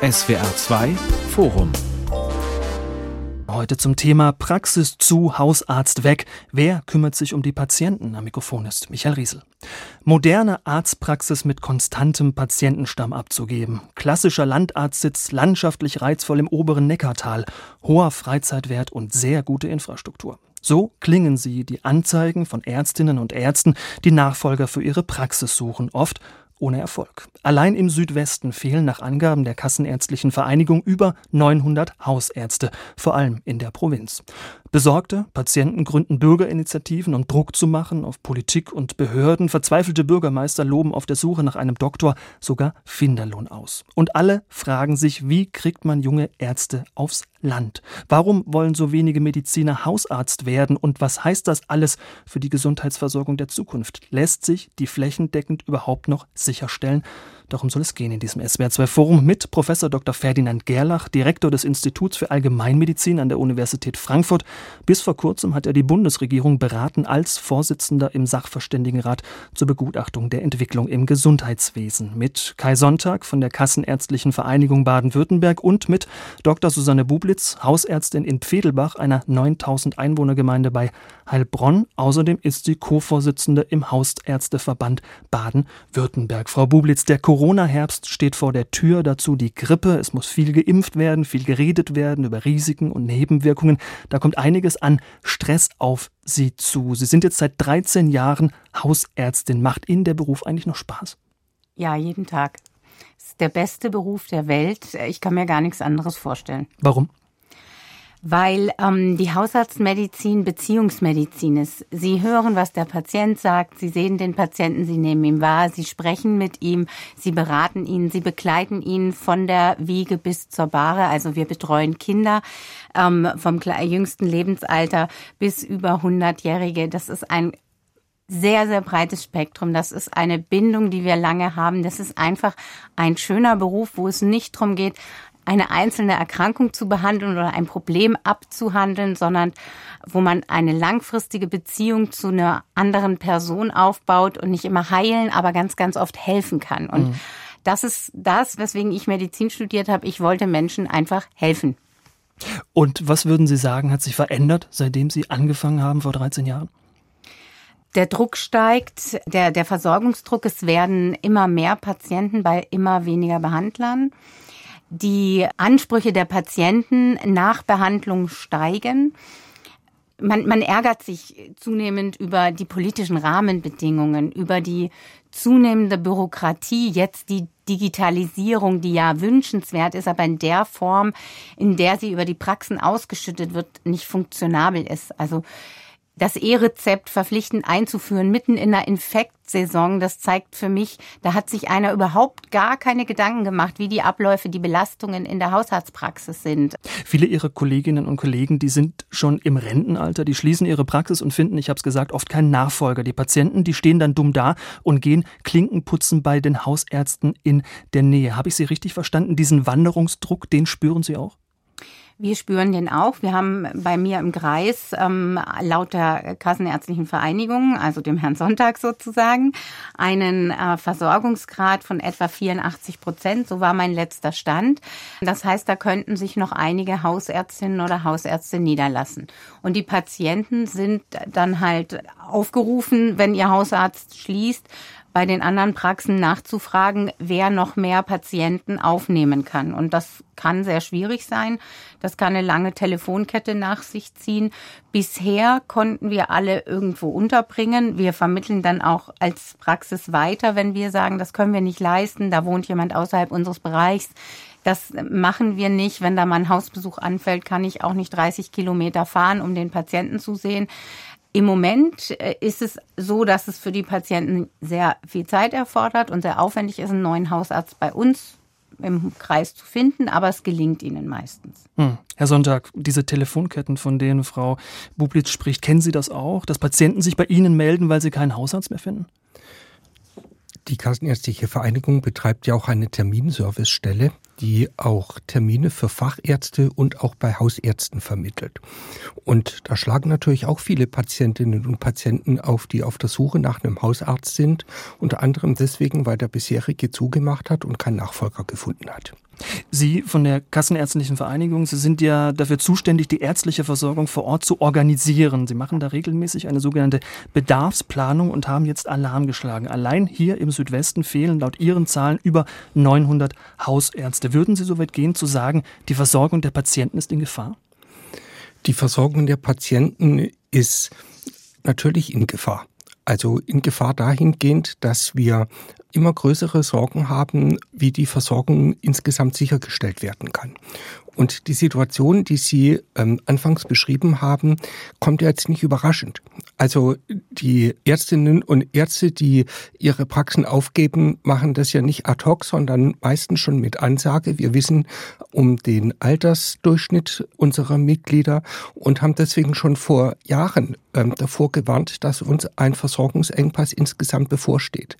SWR 2 Forum Heute zum Thema Praxis zu, Hausarzt weg. Wer kümmert sich um die Patienten? Am Mikrofon ist Michael Riesel. Moderne Arztpraxis mit konstantem Patientenstamm abzugeben. Klassischer Landarztsitz, landschaftlich reizvoll im oberen Neckartal. Hoher Freizeitwert und sehr gute Infrastruktur. So klingen sie, die Anzeigen von Ärztinnen und Ärzten, die Nachfolger für ihre Praxis suchen, oft ohne Erfolg. Allein im Südwesten fehlen nach Angaben der Kassenärztlichen Vereinigung über 900 Hausärzte, vor allem in der Provinz. Besorgte Patienten gründen Bürgerinitiativen, um Druck zu machen auf Politik und Behörden. Verzweifelte Bürgermeister loben auf der Suche nach einem Doktor sogar Finderlohn aus. Und alle fragen sich, wie kriegt man junge Ärzte aufs Land? Warum wollen so wenige Mediziner Hausarzt werden? Und was heißt das alles für die Gesundheitsversorgung der Zukunft? Lässt sich die flächendeckend überhaupt noch sicherstellen? Darum soll es gehen in diesem SWR2-Forum mit Professor Dr. Ferdinand Gerlach, Direktor des Instituts für Allgemeinmedizin an der Universität Frankfurt. Bis vor kurzem hat er die Bundesregierung beraten als Vorsitzender im Sachverständigenrat zur Begutachtung der Entwicklung im Gesundheitswesen. Mit Kai Sonntag von der Kassenärztlichen Vereinigung Baden-Württemberg und mit Dr. Susanne Bublitz, Hausärztin in Pfedelbach, einer 9000 Einwohnergemeinde bei Heilbronn. Außerdem ist sie Co-Vorsitzende im Hausärzteverband Baden-Württemberg. Frau Bublitz, der Corona-Herbst steht vor der Tür, dazu die Grippe. Es muss viel geimpft werden, viel geredet werden über Risiken und Nebenwirkungen. Da kommt einiges an Stress auf Sie zu. Sie sind jetzt seit 13 Jahren Hausärztin. Macht Ihnen der Beruf eigentlich noch Spaß? Ja, jeden Tag. Es ist der beste Beruf der Welt. Ich kann mir gar nichts anderes vorstellen. Warum? Weil ähm, die Hausarztmedizin Beziehungsmedizin ist. Sie hören, was der Patient sagt, Sie sehen den Patienten, Sie nehmen ihn wahr, Sie sprechen mit ihm, Sie beraten ihn, Sie begleiten ihn von der Wiege bis zur Bahre. Also wir betreuen Kinder ähm, vom jüngsten Lebensalter bis über 100-Jährige. Das ist ein sehr, sehr breites Spektrum. Das ist eine Bindung, die wir lange haben. Das ist einfach ein schöner Beruf, wo es nicht darum geht, eine einzelne Erkrankung zu behandeln oder ein Problem abzuhandeln, sondern wo man eine langfristige Beziehung zu einer anderen Person aufbaut und nicht immer heilen, aber ganz, ganz oft helfen kann. Und mhm. das ist das, weswegen ich Medizin studiert habe. Ich wollte Menschen einfach helfen. Und was würden Sie sagen, hat sich verändert, seitdem Sie angefangen haben vor 13 Jahren? Der Druck steigt, der, der Versorgungsdruck, es werden immer mehr Patienten bei immer weniger Behandlern die Ansprüche der Patienten nach Behandlung steigen. Man, man ärgert sich zunehmend über die politischen Rahmenbedingungen, über die zunehmende Bürokratie, jetzt die Digitalisierung, die ja wünschenswert ist, aber in der Form, in der sie über die Praxen ausgeschüttet wird, nicht funktionabel ist. Also das E-Rezept verpflichtend einzuführen mitten in der Infektsaison, das zeigt für mich, da hat sich einer überhaupt gar keine Gedanken gemacht, wie die Abläufe, die Belastungen in der Hausarztpraxis sind. Viele Ihrer Kolleginnen und Kollegen, die sind schon im Rentenalter, die schließen ihre Praxis und finden, ich habe es gesagt, oft keinen Nachfolger. Die Patienten, die stehen dann dumm da und gehen Klinkenputzen bei den Hausärzten in der Nähe. Habe ich Sie richtig verstanden? Diesen Wanderungsdruck, den spüren Sie auch? Wir spüren den auch. Wir haben bei mir im Kreis ähm, laut der Kassenärztlichen Vereinigung, also dem Herrn Sonntag sozusagen, einen äh, Versorgungsgrad von etwa 84 Prozent. So war mein letzter Stand. Das heißt, da könnten sich noch einige Hausärztinnen oder Hausärzte niederlassen. Und die Patienten sind dann halt aufgerufen, wenn ihr Hausarzt schließt, bei den anderen Praxen nachzufragen, wer noch mehr Patienten aufnehmen kann. Und das kann sehr schwierig sein. Das kann eine lange Telefonkette nach sich ziehen. Bisher konnten wir alle irgendwo unterbringen. Wir vermitteln dann auch als Praxis weiter, wenn wir sagen, das können wir nicht leisten, da wohnt jemand außerhalb unseres Bereichs. Das machen wir nicht. Wenn da mal ein Hausbesuch anfällt, kann ich auch nicht 30 Kilometer fahren, um den Patienten zu sehen. Im Moment äh, ist es so, dass es für die Patienten sehr viel Zeit erfordert und sehr aufwendig ist, einen neuen Hausarzt bei uns im Kreis zu finden, aber es gelingt ihnen meistens. Hm. Herr Sonntag, diese Telefonketten, von denen Frau Bublitz spricht, kennen Sie das auch, dass Patienten sich bei Ihnen melden, weil sie keinen Hausarzt mehr finden? Die Kassenärztliche Vereinigung betreibt ja auch eine Terminservicestelle die auch Termine für Fachärzte und auch bei Hausärzten vermittelt. Und da schlagen natürlich auch viele Patientinnen und Patienten auf, die auf der Suche nach einem Hausarzt sind, unter anderem deswegen, weil der bisherige zugemacht hat und keinen Nachfolger gefunden hat. Sie von der Kassenärztlichen Vereinigung, Sie sind ja dafür zuständig, die ärztliche Versorgung vor Ort zu organisieren. Sie machen da regelmäßig eine sogenannte Bedarfsplanung und haben jetzt Alarm geschlagen. Allein hier im Südwesten fehlen laut Ihren Zahlen über 900 Hausärzte. Würden Sie so weit gehen zu sagen, die Versorgung der Patienten ist in Gefahr? Die Versorgung der Patienten ist natürlich in Gefahr. Also in Gefahr dahingehend, dass wir immer größere Sorgen haben, wie die Versorgung insgesamt sichergestellt werden kann. Und die Situation, die Sie ähm, anfangs beschrieben haben, kommt jetzt nicht überraschend. Also die Ärztinnen und Ärzte, die ihre Praxen aufgeben, machen das ja nicht ad hoc, sondern meistens schon mit Ansage. Wir wissen um den Altersdurchschnitt unserer Mitglieder und haben deswegen schon vor Jahren ähm, davor gewarnt, dass uns ein Versorgungsengpass insgesamt bevorsteht.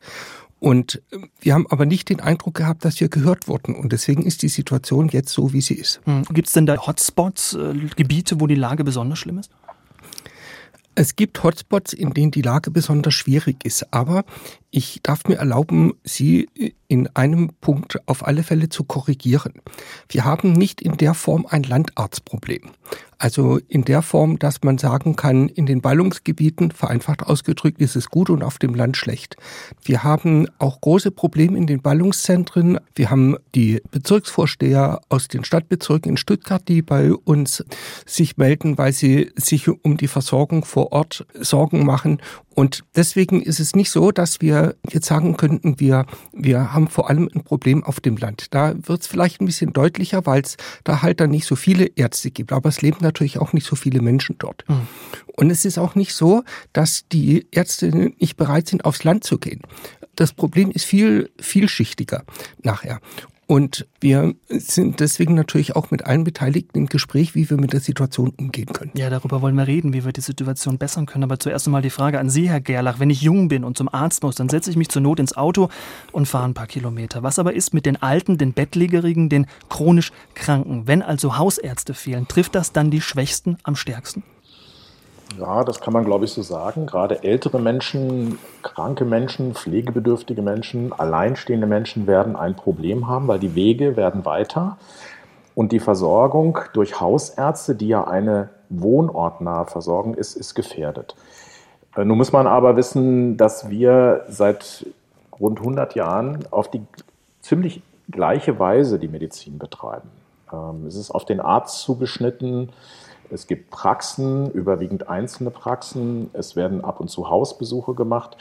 Und ähm, wir haben aber nicht den Eindruck gehabt, dass wir gehört wurden. Und deswegen ist die Situation jetzt so, wie sie ist. Hm. Gibt es denn da Hotspots, äh, Gebiete, wo die Lage besonders schlimm ist? Es gibt Hotspots, in denen die Lage besonders schwierig ist. Aber ich darf mir erlauben, Sie in einem Punkt auf alle Fälle zu korrigieren. Wir haben nicht in der Form ein Landarztproblem. Also in der Form, dass man sagen kann, in den Ballungsgebieten, vereinfacht ausgedrückt, ist es gut und auf dem Land schlecht. Wir haben auch große Probleme in den Ballungszentren. Wir haben die Bezirksvorsteher aus den Stadtbezirken in Stuttgart, die bei uns sich melden, weil sie sich um die Versorgung vor Ort Sorgen machen. Und deswegen ist es nicht so, dass wir jetzt sagen könnten, wir, wir haben vor allem ein Problem auf dem Land. Da wird es vielleicht ein bisschen deutlicher, weil es da halt dann nicht so viele Ärzte gibt. Aber es leben natürlich auch nicht so viele Menschen dort. Mhm. Und es ist auch nicht so, dass die Ärzte nicht bereit sind, aufs Land zu gehen. Das Problem ist viel vielschichtiger nachher. Und wir sind deswegen natürlich auch mit allen Beteiligten im Gespräch, wie wir mit der Situation umgehen können. Ja, darüber wollen wir reden, wie wir die Situation bessern können. Aber zuerst einmal die Frage an Sie, Herr Gerlach. Wenn ich jung bin und zum Arzt muss, dann setze ich mich zur Not ins Auto und fahre ein paar Kilometer. Was aber ist mit den Alten, den Bettlägerigen, den chronisch Kranken? Wenn also Hausärzte fehlen, trifft das dann die Schwächsten am stärksten? Ja, das kann man, glaube ich, so sagen. Gerade ältere Menschen, kranke Menschen, pflegebedürftige Menschen, alleinstehende Menschen werden ein Problem haben, weil die Wege werden weiter und die Versorgung durch Hausärzte, die ja eine wohnortnahe Versorgung ist, ist gefährdet. Äh, nun muss man aber wissen, dass wir seit rund 100 Jahren auf die ziemlich gleiche Weise die Medizin betreiben. Ähm, es ist auf den Arzt zugeschnitten. Es gibt Praxen, überwiegend einzelne Praxen. Es werden ab und zu Hausbesuche gemacht.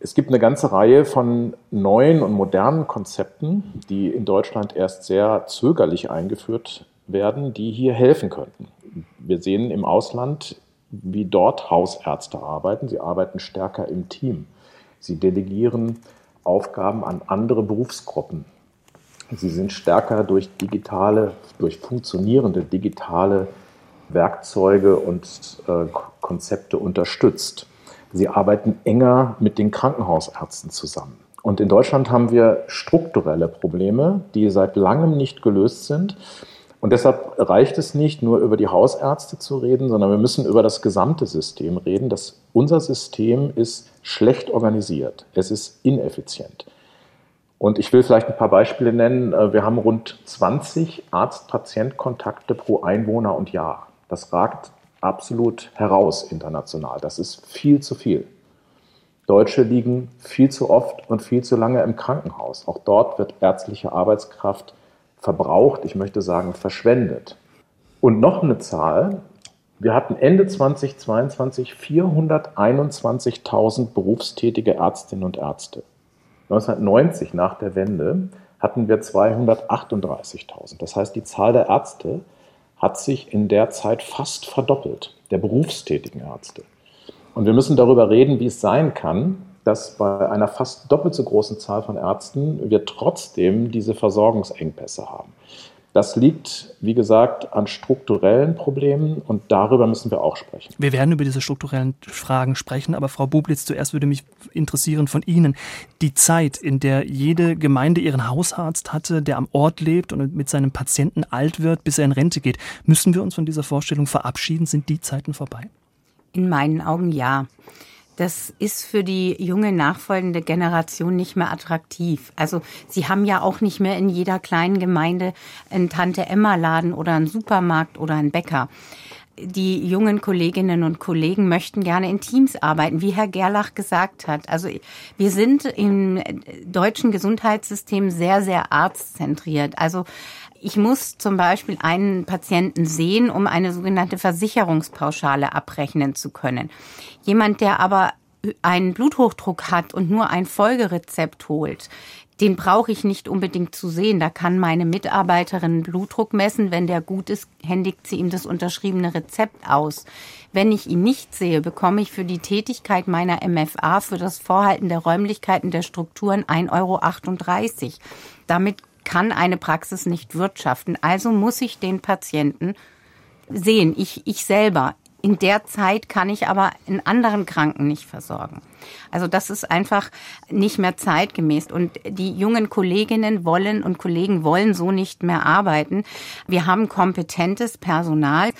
Es gibt eine ganze Reihe von neuen und modernen Konzepten, die in Deutschland erst sehr zögerlich eingeführt werden, die hier helfen könnten. Wir sehen im Ausland, wie dort Hausärzte arbeiten. Sie arbeiten stärker im Team. Sie delegieren Aufgaben an andere Berufsgruppen. Sie sind stärker durch digitale, durch funktionierende digitale Werkzeuge und äh, Konzepte unterstützt. Sie arbeiten enger mit den Krankenhausärzten zusammen. Und in Deutschland haben wir strukturelle Probleme, die seit langem nicht gelöst sind. Und deshalb reicht es nicht, nur über die Hausärzte zu reden, sondern wir müssen über das gesamte System reden. Das, unser System ist schlecht organisiert. Es ist ineffizient. Und ich will vielleicht ein paar Beispiele nennen. Äh, wir haben rund 20 Arzt-Patient-Kontakte pro Einwohner und Jahr. Das ragt absolut heraus international. Das ist viel zu viel. Deutsche liegen viel zu oft und viel zu lange im Krankenhaus. Auch dort wird ärztliche Arbeitskraft verbraucht, ich möchte sagen verschwendet. Und noch eine Zahl. Wir hatten Ende 2022 421.000 berufstätige Ärztinnen und Ärzte. 1990 nach der Wende hatten wir 238.000. Das heißt, die Zahl der Ärzte hat sich in der Zeit fast verdoppelt, der berufstätigen Ärzte. Und wir müssen darüber reden, wie es sein kann, dass bei einer fast doppelt so großen Zahl von Ärzten wir trotzdem diese Versorgungsengpässe haben. Das liegt, wie gesagt, an strukturellen Problemen und darüber müssen wir auch sprechen. Wir werden über diese strukturellen Fragen sprechen, aber Frau Bublitz, zuerst würde mich interessieren von Ihnen die Zeit, in der jede Gemeinde ihren Hausarzt hatte, der am Ort lebt und mit seinem Patienten alt wird, bis er in Rente geht. Müssen wir uns von dieser Vorstellung verabschieden? Sind die Zeiten vorbei? In meinen Augen ja das ist für die junge nachfolgende Generation nicht mehr attraktiv. Also sie haben ja auch nicht mehr in jeder kleinen Gemeinde einen Tante-Emma-Laden oder einen Supermarkt oder einen Bäcker die jungen Kolleginnen und Kollegen möchten gerne in Teams arbeiten, wie Herr Gerlach gesagt hat. Also wir sind im deutschen Gesundheitssystem sehr, sehr arztzentriert. Also ich muss zum Beispiel einen Patienten sehen, um eine sogenannte Versicherungspauschale abrechnen zu können. Jemand, der aber einen Bluthochdruck hat und nur ein Folgerezept holt, den brauche ich nicht unbedingt zu sehen. Da kann meine Mitarbeiterin Blutdruck messen. Wenn der gut ist, händigt sie ihm das unterschriebene Rezept aus. Wenn ich ihn nicht sehe, bekomme ich für die Tätigkeit meiner MFA, für das Vorhalten der Räumlichkeiten der Strukturen 1,38 Euro. Damit kann eine Praxis nicht wirtschaften. Also muss ich den Patienten sehen. Ich, ich selber. In der Zeit kann ich aber einen anderen Kranken nicht versorgen. Also das ist einfach nicht mehr zeitgemäß. Und die jungen Kolleginnen wollen und Kollegen wollen so nicht mehr arbeiten. Wir haben kompetentes Personal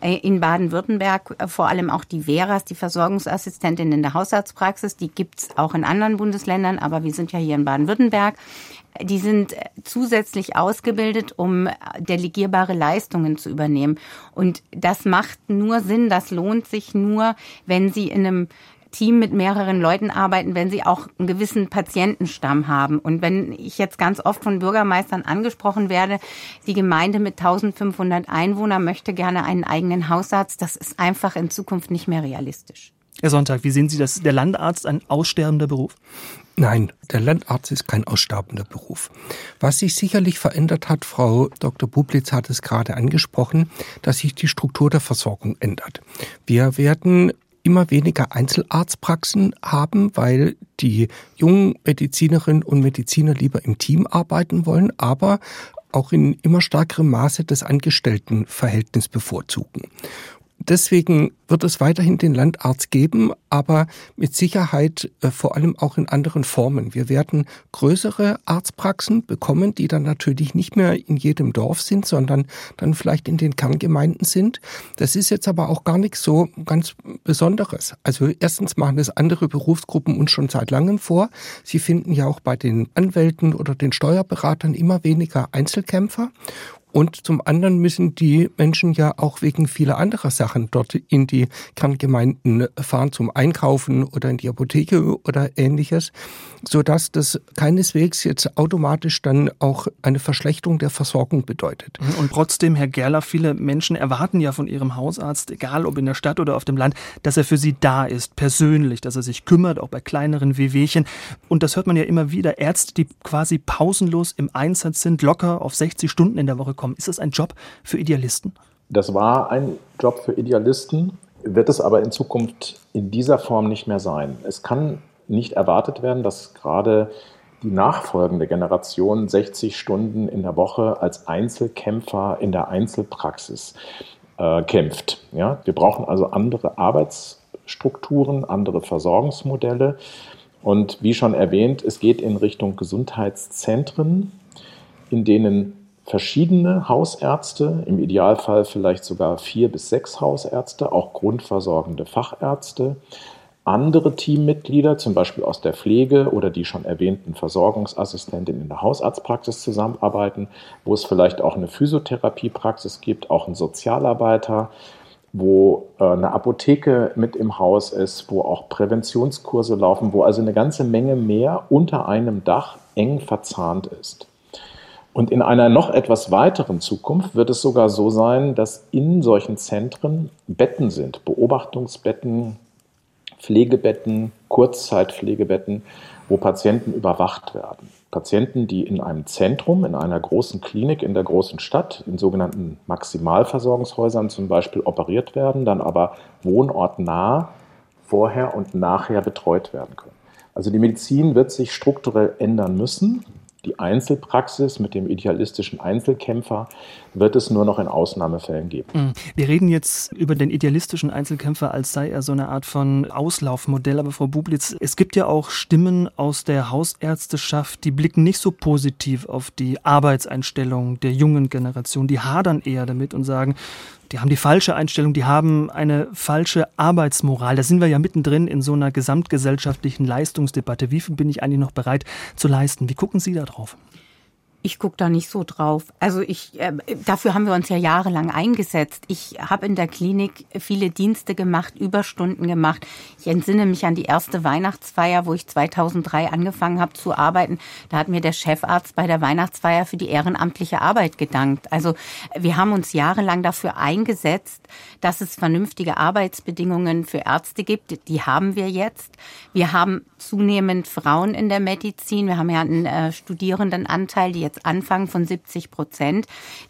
äh, in Baden-Württemberg äh, vor allem auch die Veras, die Versorgungsassistentin in der Hausarztpraxis. Die gibt's auch in anderen Bundesländern, aber wir sind ja hier in Baden-Württemberg. Die sind äh, zusätzlich ausgebildet, um delegierbare Leistungen zu übernehmen. Und das macht nur Sinn, das lohnt sich nur, wenn sie in einem Team mit mehreren Leuten arbeiten, wenn sie auch einen gewissen Patientenstamm haben. Und wenn ich jetzt ganz oft von Bürgermeistern angesprochen werde, die Gemeinde mit 1500 Einwohnern möchte gerne einen eigenen Hausarzt, das ist einfach in Zukunft nicht mehr realistisch. Herr Sonntag, wie sehen Sie das? Der Landarzt ein aussterbender Beruf? Nein, der Landarzt ist kein aussterbender Beruf. Was sich sicherlich verändert hat, Frau Dr. Bublitz hat es gerade angesprochen, dass sich die Struktur der Versorgung ändert. Wir werden immer weniger Einzelarztpraxen haben, weil die jungen Medizinerinnen und Mediziner lieber im Team arbeiten wollen, aber auch in immer stärkerem Maße das Angestelltenverhältnis bevorzugen. Deswegen wird es weiterhin den Landarzt geben, aber mit Sicherheit äh, vor allem auch in anderen Formen. Wir werden größere Arztpraxen bekommen, die dann natürlich nicht mehr in jedem Dorf sind, sondern dann vielleicht in den Kerngemeinden sind. Das ist jetzt aber auch gar nichts so ganz Besonderes. Also erstens machen es andere Berufsgruppen uns schon seit langem vor. Sie finden ja auch bei den Anwälten oder den Steuerberatern immer weniger Einzelkämpfer. Und zum anderen müssen die Menschen ja auch wegen vieler anderer Sachen dort in die Kerngemeinden fahren zum Einkaufen oder in die Apotheke oder ähnliches, sodass das keineswegs jetzt automatisch dann auch eine Verschlechterung der Versorgung bedeutet. Und trotzdem, Herr Gerler, viele Menschen erwarten ja von ihrem Hausarzt, egal ob in der Stadt oder auf dem Land, dass er für sie da ist, persönlich, dass er sich kümmert, auch bei kleineren Wehwehchen. Und das hört man ja immer wieder. Ärzte, die quasi pausenlos im Einsatz sind, locker auf 60 Stunden in der Woche kommen. Ist das ein Job für Idealisten? Das war ein Job für Idealisten, wird es aber in Zukunft in dieser Form nicht mehr sein. Es kann nicht erwartet werden, dass gerade die nachfolgende Generation 60 Stunden in der Woche als Einzelkämpfer in der Einzelpraxis äh, kämpft. Ja? Wir brauchen also andere Arbeitsstrukturen, andere Versorgungsmodelle. Und wie schon erwähnt, es geht in Richtung Gesundheitszentren, in denen verschiedene Hausärzte, im Idealfall vielleicht sogar vier bis sechs Hausärzte, auch grundversorgende Fachärzte, andere Teammitglieder, zum Beispiel aus der Pflege oder die schon erwähnten Versorgungsassistentinnen in der Hausarztpraxis zusammenarbeiten, wo es vielleicht auch eine Physiotherapiepraxis gibt, auch einen Sozialarbeiter, wo äh, eine Apotheke mit im Haus ist, wo auch Präventionskurse laufen, wo also eine ganze Menge mehr unter einem Dach eng verzahnt ist. Und in einer noch etwas weiteren Zukunft wird es sogar so sein, dass in solchen Zentren Betten sind, Beobachtungsbetten, Pflegebetten, Kurzzeitpflegebetten, wo Patienten überwacht werden. Patienten, die in einem Zentrum, in einer großen Klinik in der großen Stadt, in sogenannten Maximalversorgungshäusern zum Beispiel operiert werden, dann aber wohnortnah vorher und nachher betreut werden können. Also die Medizin wird sich strukturell ändern müssen Die Einzelpraxis mit dem idealistischen Einzelkämpfer wird es nur noch in Ausnahmefällen geben. Mhm. Wir reden jetzt über den idealistischen Einzelkämpfer, als sei er so eine Art von Auslaufmodell. Aber Frau Bublitz, es gibt ja auch Stimmen aus der Hausärzteschaft, die blicken nicht so positiv auf die Arbeitseinstellung der jungen Generation. Die hadern eher damit und sagen, die haben die falsche Einstellung, die haben eine falsche Arbeitsmoral. Da sind wir ja mittendrin in so einer gesamtgesellschaftlichen Leistungsdebatte. Wie viel bin ich eigentlich noch bereit zu leisten? Wie gucken Sie da drauf? Ich gucke da nicht so drauf. Also ich, äh, dafür haben wir uns ja jahrelang eingesetzt. Ich habe in der Klinik viele Dienste gemacht, Überstunden gemacht. Ich entsinne mich an die erste Weihnachtsfeier, wo ich 2003 angefangen habe zu arbeiten. Da hat mir der Chefarzt bei der Weihnachtsfeier für die ehrenamtliche Arbeit gedankt. Also wir haben uns jahrelang dafür eingesetzt, dass es vernünftige Arbeitsbedingungen für Ärzte gibt. Die haben wir jetzt. Wir haben zunehmend Frauen in der Medizin. Wir haben ja einen äh, Studierendenanteil, die jetzt anfangen von 70 Prozent.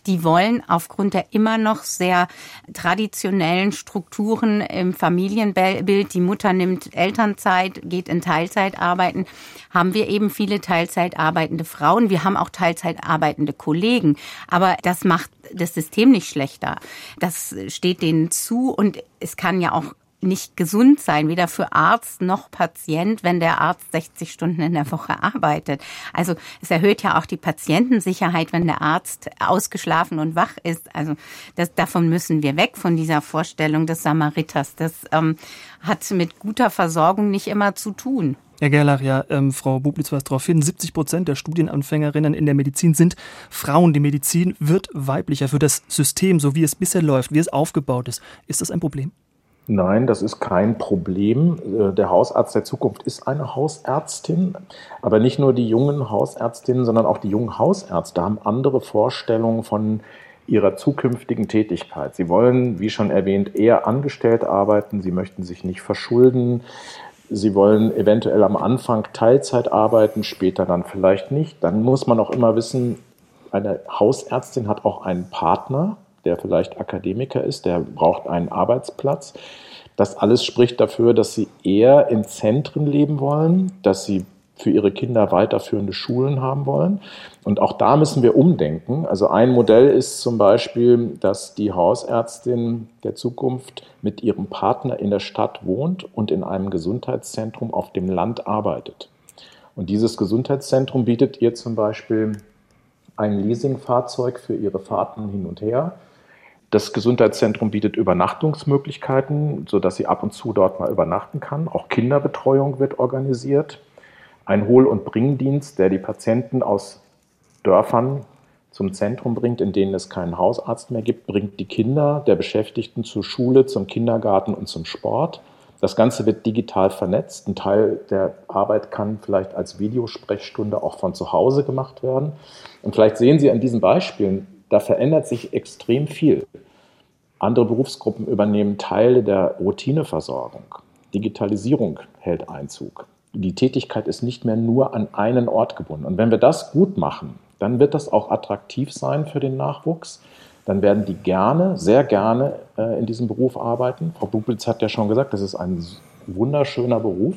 Die wollen aufgrund der immer noch sehr traditionellen Strukturen im Familienbild, die Mutter nimmt Elternzeit, geht in Teilzeit arbeiten, haben wir eben viele Teilzeit arbeitende Frauen. Wir haben auch Teilzeit arbeitende Kollegen. Aber das macht das System nicht schlechter. Das steht denen zu und es kann ja auch nicht gesund sein, weder für Arzt noch Patient, wenn der Arzt 60 Stunden in der Woche arbeitet. Also es erhöht ja auch die Patientensicherheit, wenn der Arzt ausgeschlafen und wach ist. Also das, davon müssen wir weg, von dieser Vorstellung des Samariters. Das ähm, hat mit guter Versorgung nicht immer zu tun. Herr Gerlach, ja, ähm, Frau Bublitz weist darauf hin, 70 Prozent der Studienanfängerinnen in der Medizin sind Frauen. Die Medizin wird weiblicher für das System, so wie es bisher läuft, wie es aufgebaut ist. Ist das ein Problem? Nein, das ist kein Problem. Äh, der Hausarzt der Zukunft ist eine Hausärztin. Aber nicht nur die jungen Hausärztinnen, sondern auch die jungen Hausärzte haben andere Vorstellungen von ihrer zukünftigen Tätigkeit. Sie wollen, wie schon erwähnt, eher angestellt arbeiten. Sie möchten sich nicht verschulden. Sie wollen eventuell am Anfang Teilzeit arbeiten, später dann vielleicht nicht. Dann muss man auch immer wissen, eine Hausärztin hat auch einen Partner, der vielleicht Akademiker ist, der braucht einen Arbeitsplatz. Das alles spricht dafür, dass sie eher in Zentren leben wollen, dass sie für ihre Kinder weiterführende Schulen haben wollen. Und auch da müssen wir umdenken. Also ein Modell ist zum Beispiel, dass die Hausärztin der Zukunft mit ihrem Partner in der Stadt wohnt und in einem Gesundheitszentrum auf dem Land arbeitet. Und dieses Gesundheitszentrum bietet ihr zum Beispiel ein Leasingfahrzeug für ihre Fahrten hin und her das Gesundheitszentrum bietet Übernachtungsmöglichkeiten, sodass sie ab und zu dort mal übernachten kann. Auch Kinderbetreuung wird organisiert. Ein Hohl- und Bringdienst, der die Patienten aus Dörfern zum Zentrum bringt, in denen es keinen Hausarzt mehr gibt, bringt die Kinder der Beschäftigten zur Schule, zum Kindergarten und zum Sport. Das Ganze wird digital vernetzt. Ein Teil der Arbeit kann vielleicht als Videosprechstunde auch von zu Hause gemacht werden. Und vielleicht sehen Sie an diesen Beispielen, da verändert sich extrem viel. Andere Berufsgruppen übernehmen Teile der Routineversorgung. Digitalisierung hält Einzug. Die Tätigkeit ist nicht mehr nur an einen Ort gebunden. Und wenn wir das gut machen, dann wird das auch attraktiv sein für den Nachwuchs. Dann werden die gerne, sehr gerne äh, in diesem Beruf arbeiten. Frau Bublitz hat ja schon gesagt, das ist ein wunderschöner Beruf.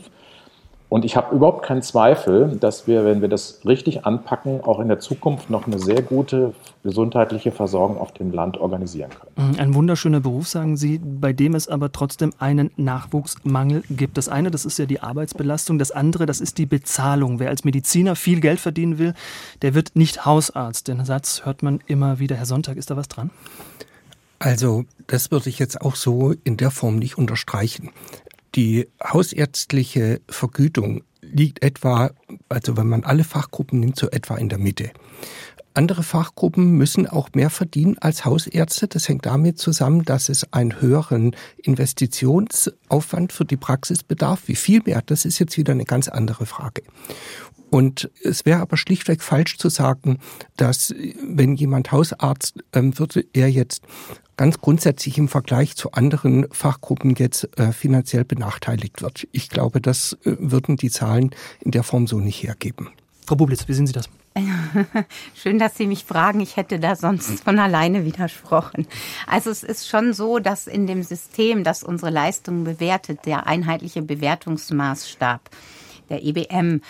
Und ich habe überhaupt keinen Zweifel, dass wir, wenn wir das richtig anpacken, auch in der Zukunft noch eine sehr gute gesundheitliche Versorgung auf dem Land organisieren können. Mhm, ein wunderschöner Beruf, sagen Sie, bei dem es aber trotzdem einen Nachwuchsmangel gibt. Das eine, das ist ja die Arbeitsbelastung. Das andere, das ist die Bezahlung. Wer als Mediziner viel Geld verdienen will, der wird nicht Hausarzt. Den Satz hört man immer wieder. Herr Sonntag, ist da was dran? Also, das würde ich jetzt auch so in der Form nicht unterstreichen. Die hausärztliche Vergütung liegt etwa, also wenn man alle Fachgruppen nimmt, so etwa in der Mitte. Andere Fachgruppen müssen auch mehr verdienen als Hausärzte. Das hängt damit zusammen, dass es einen höheren Investitionsaufwand für die Praxis bedarf. Wie viel mehr, das ist jetzt wieder eine ganz andere Frage. Und es wäre aber schlichtweg falsch zu sagen, dass wenn jemand Hausarzt ähm, würde, er jetzt ganz grundsätzlich im Vergleich zu anderen Fachgruppen jetzt äh, finanziell benachteiligt wird. Ich glaube, das äh, würden die Zahlen in der Form so nicht hergeben. Frau Bublitz, wie sehen Sie das? Schön, dass Sie mich fragen. Ich hätte da sonst von alleine widersprochen. Also es ist schon so, dass in dem System, das unsere Leistungen bewertet, der einheitliche Bewertungsmaßstab, der EBM,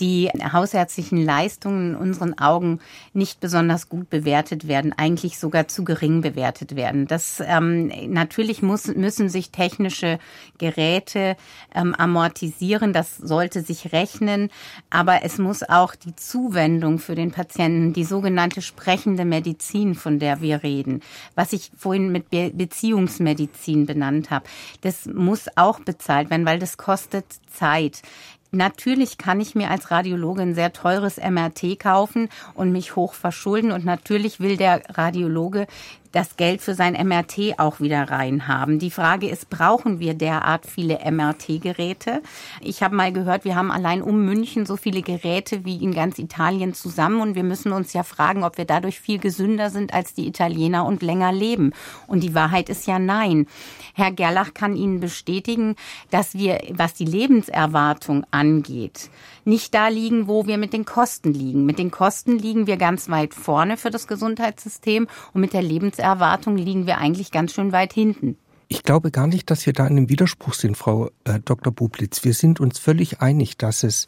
die hausärztlichen Leistungen in unseren Augen nicht besonders gut bewertet werden, eigentlich sogar zu gering bewertet werden. Das ähm, natürlich muss, müssen sich technische Geräte ähm, amortisieren, das sollte sich rechnen, aber es muss auch die Zuwendung für den Patienten, die sogenannte sprechende Medizin, von der wir reden, was ich vorhin mit Be Beziehungsmedizin benannt habe, das muss auch bezahlt werden, weil das kostet Zeit. Natürlich kann ich mir als Radiologe ein sehr teures MRT kaufen und mich hoch verschulden. Und natürlich will der Radiologe das Geld für sein MRT auch wieder rein haben. Die Frage ist, brauchen wir derart viele MRT-Geräte? Ich habe mal gehört, wir haben allein um München so viele Geräte wie in ganz Italien zusammen und wir müssen uns ja fragen, ob wir dadurch viel gesünder sind als die Italiener und länger leben. Und die Wahrheit ist ja nein. Herr Gerlach kann Ihnen bestätigen, dass wir, was die Lebenserwartung angeht, nicht da liegen, wo wir mit den Kosten liegen. Mit den Kosten liegen wir ganz weit vorne für das Gesundheitssystem und mit der Lebenserwartung liegen wir eigentlich ganz schön weit hinten. Ich glaube gar nicht, dass wir da in einem Widerspruch sind, Frau äh, Dr. Bublitz. Wir sind uns völlig einig, dass es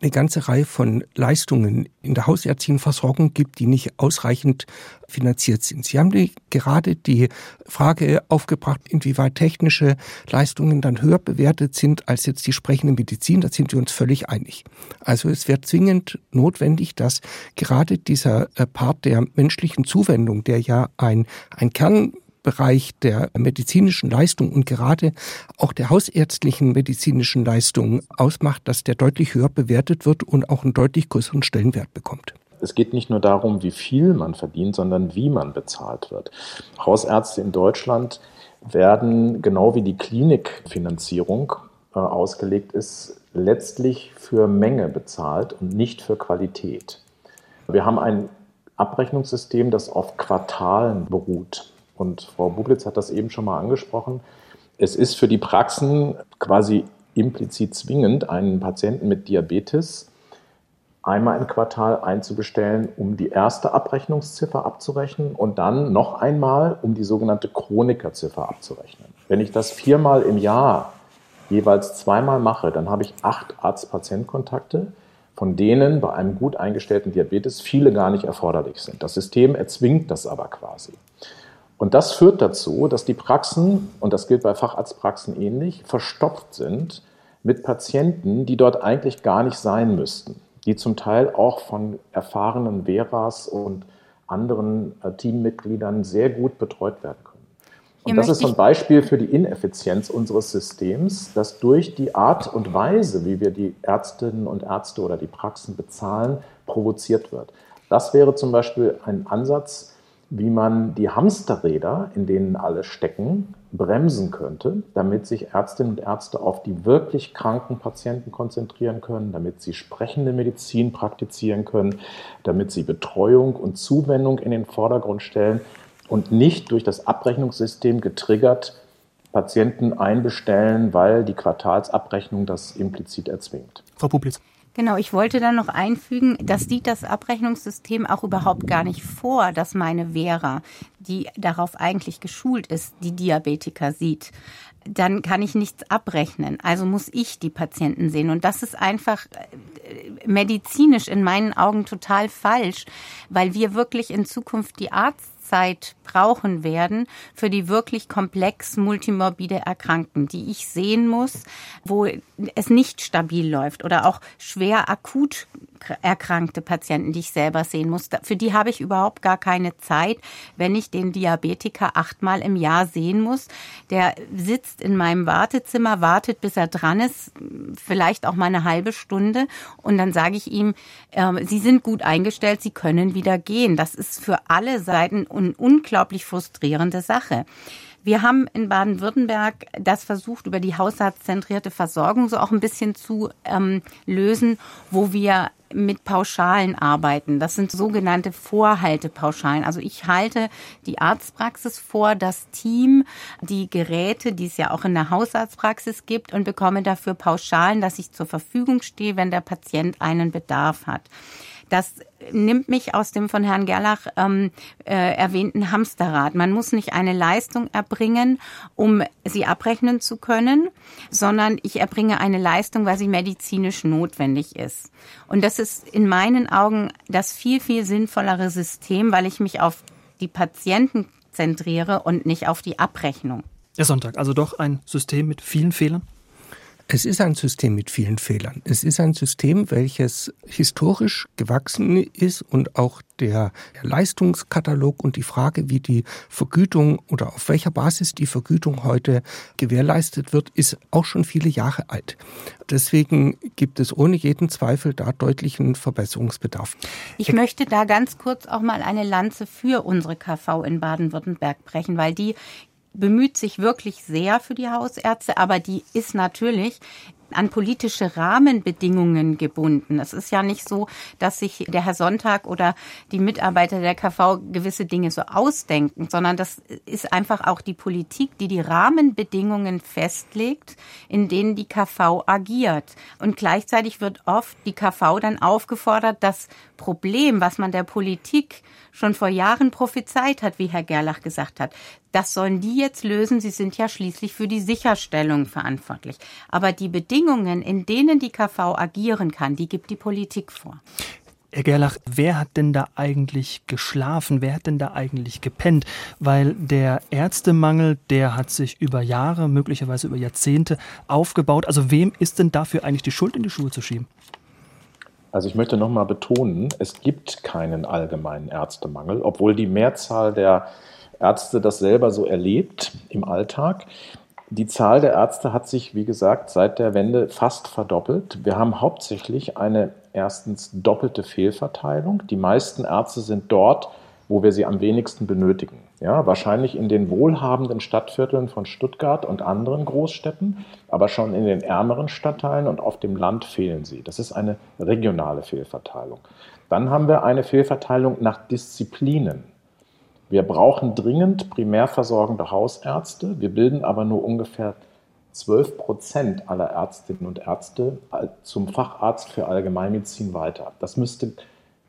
eine ganze Reihe von Leistungen in der hausärztlichen Versorgung gibt, die nicht ausreichend finanziert sind. Sie haben gerade die Frage aufgebracht, inwieweit technische Leistungen dann höher bewertet sind als jetzt die sprechende Medizin. Da sind wir uns völlig einig. Also es wäre zwingend notwendig, dass gerade dieser äh, Part der menschlichen Zuwendung, der ja ein, ein Kern Bereich der medizinischen Leistung und gerade auch der hausärztlichen medizinischen Leistung ausmacht, dass der deutlich höher bewertet wird und auch einen deutlich größeren Stellenwert bekommt. Es geht nicht nur darum, wie viel man verdient, sondern wie man bezahlt wird. Hausärzte in Deutschland werden, genau wie die Klinikfinanzierung äh, ausgelegt ist, letztlich für Menge bezahlt und nicht für Qualität. Wir haben ein Abrechnungssystem, das auf Quartalen beruht. Und Frau Bublitz hat das eben schon mal angesprochen. Es ist für die Praxen quasi implizit zwingend, einen Patienten mit Diabetes einmal im Quartal einzubestellen, um die erste Abrechnungsziffer abzurechnen und dann noch einmal, um die sogenannte Chronikerziffer abzurechnen. Wenn ich das viermal im Jahr jeweils zweimal mache, dann habe ich acht Arzt-Patient-Kontakte, von denen bei einem gut eingestellten Diabetes viele gar nicht erforderlich sind. Das System erzwingt das aber quasi. Und das führt dazu, dass die Praxen, und das gilt bei Facharztpraxen ähnlich, verstopft sind mit Patienten, die dort eigentlich gar nicht sein müssten, die zum Teil auch von erfahrenen Veras und anderen äh, Teammitgliedern sehr gut betreut werden können. Und das ist so ein Beispiel für die Ineffizienz unseres Systems, dass durch die Art und Weise, wie wir die Ärztinnen und Ärzte oder die Praxen bezahlen, provoziert wird. Das wäre zum Beispiel ein Ansatz, wie man die Hamsterräder, in denen alle stecken, bremsen könnte, damit sich Ärztinnen und Ärzte auf die wirklich kranken Patienten konzentrieren können, damit sie sprechende Medizin praktizieren können, damit sie Betreuung und Zuwendung in den Vordergrund stellen und nicht durch das Abrechnungssystem getriggert Patienten einbestellen, weil die Quartalsabrechnung das implizit erzwingt. Frau Publis. Genau, ich wollte dann noch einfügen, das sieht das Abrechnungssystem auch überhaupt gar nicht vor, dass meine Vera, die darauf eigentlich geschult ist, die Diabetiker sieht. Dann kann ich nichts abrechnen. Also muss ich die Patienten sehen. Und das ist einfach äh, medizinisch in meinen Augen total falsch, weil wir wirklich in Zukunft die Arzt Zeit brauchen werden für die wirklich komplex multimorbide Erkrankten, die ich sehen muss, wo es nicht stabil läuft oder auch schwer akut erkrankte Patienten, die ich selber sehen muss. Für die habe ich überhaupt gar keine Zeit, wenn ich den Diabetiker achtmal im Jahr sehen muss. Der sitzt in meinem Wartezimmer, wartet, bis er dran ist, vielleicht auch mal eine halbe Stunde. Und dann sage ich ihm, äh, Sie sind gut eingestellt, Sie können wieder gehen. Das ist für alle Seiten eine unglaublich frustrierende Sache. Wir haben in Baden-Württemberg das versucht, über die haushaltszentrierte Versorgung so auch ein bisschen zu ähm, lösen, wo wir mit Pauschalen arbeiten. Das sind sogenannte Vorhaltepauschalen. Also ich halte die Arztpraxis vor, das Team, die Geräte, die es ja auch in der Hausarztpraxis gibt und bekomme dafür Pauschalen, dass ich zur Verfügung stehe, wenn der Patient einen Bedarf hat. Das nimmt mich aus dem von Herrn Gerlach ähm, äh, erwähnten Hamsterrad. Man muss nicht eine Leistung erbringen, um sie abrechnen zu können, sondern ich erbringe eine Leistung, weil sie medizinisch notwendig ist. Und das ist in meinen Augen das viel, viel sinnvollere System, weil ich mich auf die Patienten zentriere und nicht auf die Abrechnung. Der Sonntag, also doch ein System mit vielen Fehlern? Es ist ein System mit vielen Fehlern. Es ist ein System, welches historisch gewachsen ist und auch der, Leistungskatalog und die Frage, wie die Vergütung oder auf welcher Basis die Vergütung heute gewährleistet wird, ist auch schon viele Jahre alt. Deswegen gibt es ohne jeden Zweifel da deutlichen Verbesserungsbedarf. Ich möchte da ganz kurz auch mal eine Lanze für unsere KV in Baden-Württemberg brechen, weil die bemüht sich wirklich sehr für die Hausärzte, aber die ist natürlich an politische Rahmenbedingungen gebunden. Es ist ja nicht so, dass sich der Herr Sonntag oder die Mitarbeiter der KV gewisse Dinge so ausdenken, sondern das ist einfach auch die Politik, die die Rahmenbedingungen festlegt, in denen die KV agiert. Und gleichzeitig wird oft die KV dann aufgefordert, das Problem, was man der Politik schon vor Jahren prophezeit hat, wie Herr Gerlach gesagt hat, das sollen die jetzt lösen. Sie sind ja schließlich für die Sicherstellung verantwortlich. Aber die Bedingungen, in denen die KV agieren kann, die gibt die Politik vor. Herr Gerlach, wer hat denn da eigentlich geschlafen? Wer hat denn da eigentlich gepennt? Weil der Ärztemangel, der hat sich über Jahre, möglicherweise über Jahrzehnte aufgebaut. Also wem ist denn dafür eigentlich die Schuld in die Schuhe zu schieben? Also ich möchte nochmal betonen, es gibt keinen allgemeinen Ärztemangel, obwohl die Mehrzahl der Ärzte das selber so erlebt im Alltag. Die Zahl der Ärzte hat sich, wie gesagt, seit der Wende fast verdoppelt. Wir haben hauptsächlich eine erstens doppelte Fehlverteilung. Die meisten Ärzte sind dort, wo wir sie am wenigsten benötigen. Ja, wahrscheinlich in den wohlhabenden Stadtvierteln von Stuttgart und anderen Großstädten, aber schon in den ärmeren Stadtteilen und auf dem Land fehlen sie. Das ist eine regionale Fehlverteilung. Dann haben wir eine Fehlverteilung nach Disziplinen. Wir brauchen dringend primär versorgende Hausärzte. Wir bilden aber nur ungefähr 12 Prozent aller Ärztinnen und Ärzte zum Facharzt für Allgemeinmedizin weiter. Das müsste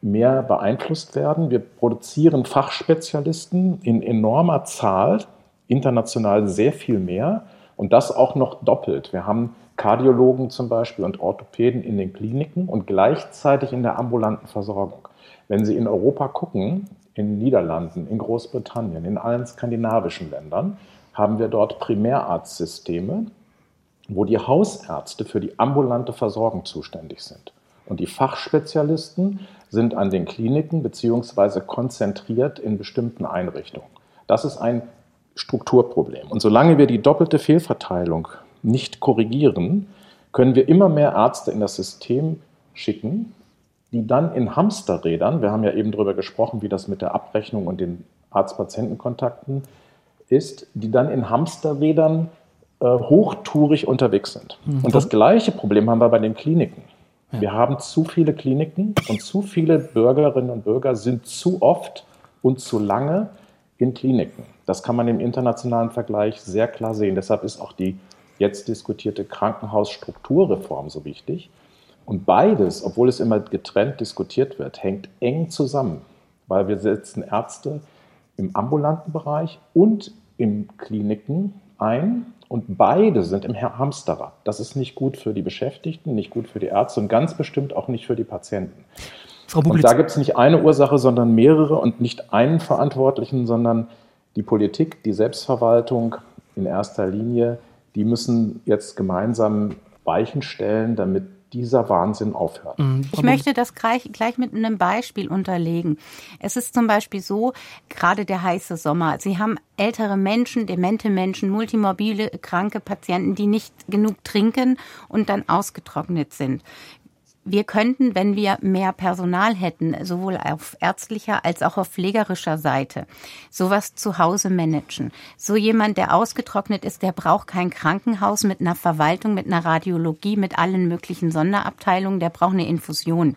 mehr beeinflusst werden. Wir produzieren Fachspezialisten in enormer Zahl, international sehr viel mehr und das auch noch doppelt. Wir haben Kardiologen zum Beispiel und Orthopäden in den Kliniken und gleichzeitig in der ambulanten Versorgung. Wenn Sie in Europa gucken, in den Niederlanden, in Großbritannien, in allen skandinavischen Ländern, haben wir dort Primärarztsysteme, wo die Hausärzte für die ambulante Versorgung zuständig sind. Und die Fachspezialisten sind an den Kliniken beziehungsweise konzentriert in bestimmten Einrichtungen. Das ist ein Strukturproblem. Und solange wir die doppelte Fehlverteilung nicht korrigieren, können wir immer mehr Ärzte in das System schicken, die dann in Hamsterrädern, wir haben ja eben darüber gesprochen, wie das mit der Abrechnung und den Arzt-Patienten-Kontakten ist, die dann in Hamsterrädern äh, hochtourig unterwegs sind. Mhm. Und das gleiche Problem haben wir bei den Kliniken. Ja. Wir haben zu viele Kliniken und zu viele Bürgerinnen und Bürger sind zu oft und zu lange in Kliniken. Das kann man im internationalen Vergleich sehr klar sehen. Deshalb ist auch die jetzt diskutierte Krankenhausstrukturreform so wichtig. Und beides, obwohl es immer getrennt diskutiert wird, hängt eng zusammen, weil wir setzen Ärzte im ambulanten Bereich und im Kliniken ein und beide sind im Hamsterrad. Das ist nicht gut für die Beschäftigten, nicht gut für die Ärzte und ganz bestimmt auch nicht für die Patienten. Frau und da gibt es nicht eine Ursache, sondern mehrere und nicht einen Verantwortlichen, sondern die Politik, die Selbstverwaltung in erster Linie, die müssen jetzt gemeinsam Weichen stellen, damit dieser Wahnsinn aufhört. Mhm. Ich möchte das gleich, gleich mit einem Beispiel unterlegen. Es ist zum Beispiel so, gerade der heiße Sommer. Sie haben ältere Menschen, demente Menschen, multimorbile, kranke Patienten, die nicht genug trinken und dann ausgetrocknet sind wir könnten, wenn wir mehr Personal hätten, sowohl auf ärztlicher als auch auf pflegerischer Seite, sowas zu Hause managen. So jemand, der ausgetrocknet ist, der braucht kein Krankenhaus mit einer Verwaltung, mit einer Radiologie, mit allen möglichen Sonderabteilungen, der braucht eine Infusion.